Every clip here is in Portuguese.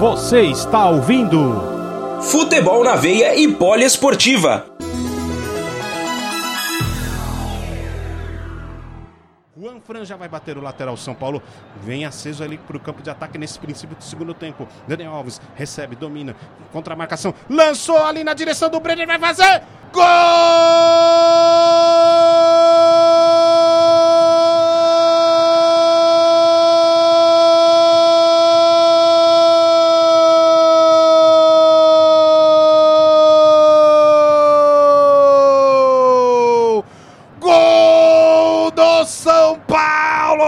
Você está ouvindo Futebol na Veia e Poliesportiva. Juan Fran já vai bater o lateral. São Paulo vem aceso ali para o campo de ataque nesse princípio do segundo tempo. Daniel Alves recebe, domina, contra a marcação. Lançou ali na direção do Brenner, vai fazer! Gol! São Paulo!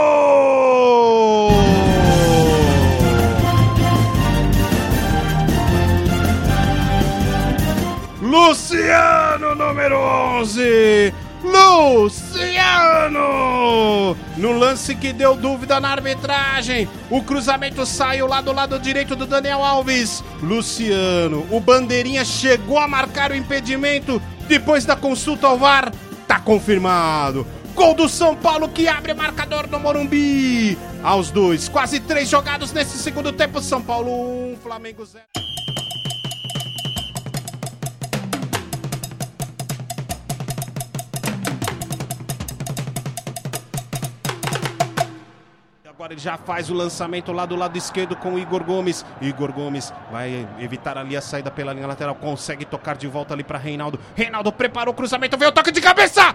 Luciano, número 11! Luciano! No lance que deu dúvida na arbitragem, o cruzamento saiu lá do lado direito do Daniel Alves. Luciano, o bandeirinha chegou a marcar o impedimento depois da consulta ao VAR. Tá confirmado. Gol do São Paulo que abre marcador no Morumbi. Aos dois, quase três jogados nesse segundo tempo. São Paulo 1, Flamengo 0. Agora ele já faz o lançamento lá do lado esquerdo com o Igor Gomes. Igor Gomes vai evitar ali a saída pela linha lateral. Consegue tocar de volta ali para Reinaldo. Reinaldo preparou o cruzamento. Veio o toque de cabeça.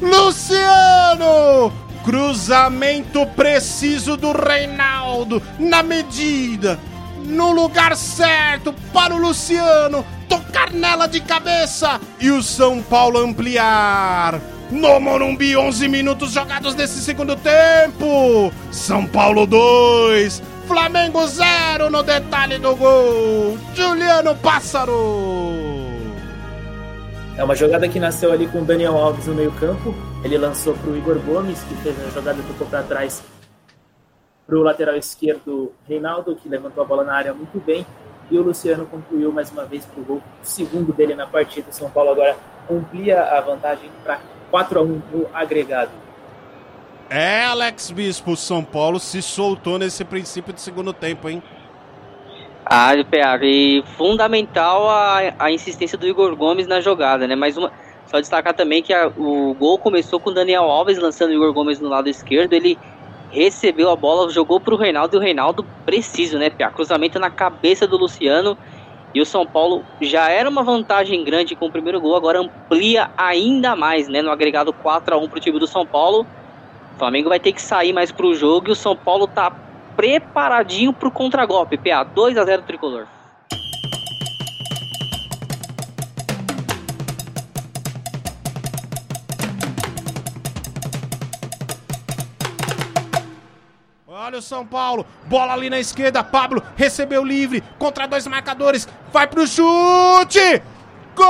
Luciano! Cruzamento preciso do Reinaldo, na medida, no lugar certo para o Luciano tocar nela de cabeça e o São Paulo ampliar. No Morumbi, 11 minutos jogados nesse segundo tempo. São Paulo 2, Flamengo 0 no detalhe do gol. Juliano Pássaro. É uma jogada que nasceu ali com o Daniel Alves no meio-campo. Ele lançou para o Igor Gomes, que fez a jogada tocou para trás para o lateral esquerdo Reinaldo, que levantou a bola na área muito bem. E o Luciano concluiu mais uma vez para o gol, segundo dele na partida. O São Paulo agora amplia a vantagem para 4 a 1 no agregado. É, Alex Bispo, São Paulo se soltou nesse princípio de segundo tempo, hein? Ah, PA, e fundamental a, a insistência do Igor Gomes na jogada, né? Mais uma. Só destacar também que a- o gol começou com o Daniel Alves lançando o Igor Gomes no lado esquerdo. Ele recebeu a bola, jogou pro Reinaldo e o Reinaldo preciso, né, PA? Cruzamento na cabeça do Luciano. E o São Paulo já era uma vantagem grande com o primeiro gol, agora amplia ainda mais, né? No agregado 4 a 1 pro time do São Paulo. O Flamengo vai ter que sair mais pro jogo e o São Paulo tá preparadinho pro contragolpe. PA 2 a 0 tricolor. Olha o São Paulo, bola ali na esquerda, Pablo recebeu livre, contra dois marcadores, vai pro chute! Gol!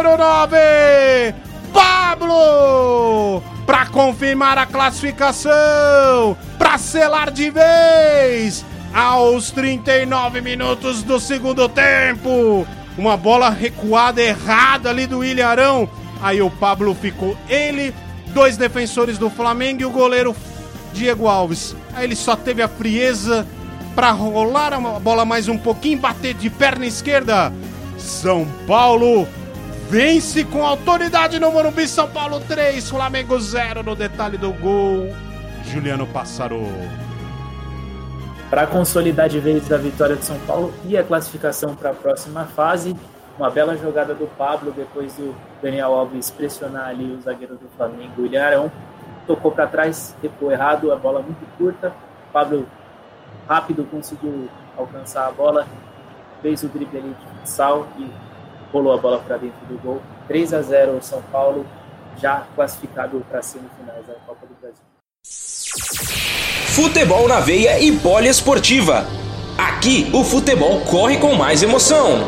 Número 9! Pablo! Para confirmar a classificação, para selar de vez, aos 39 minutos do segundo tempo. Uma bola recuada errada ali do Ilharão. Aí o Pablo ficou ele, dois defensores do Flamengo e o goleiro Diego Alves. Aí ele só teve a frieza para rolar a bola mais um pouquinho, bater de perna esquerda. São Paulo vence com autoridade no Morumbi. São Paulo 3, Flamengo 0 no detalhe do gol. Juliano Passaro. Para consolidar de vez a vitória de São Paulo e a classificação para a próxima fase, uma bela jogada do Pablo depois do Daniel Alves pressionar ali o zagueiro do Flamengo, Ilharão. tocou para trás, recuou errado, a bola muito curta. Pablo rápido conseguiu alcançar a bola, fez o drible ali de futsal e rolou a bola para dentro do gol. 3 a 0 o São Paulo, já classificado para semifinais da Copa do Brasil. Futebol na veia e poliesportiva. Aqui o futebol corre com mais emoção.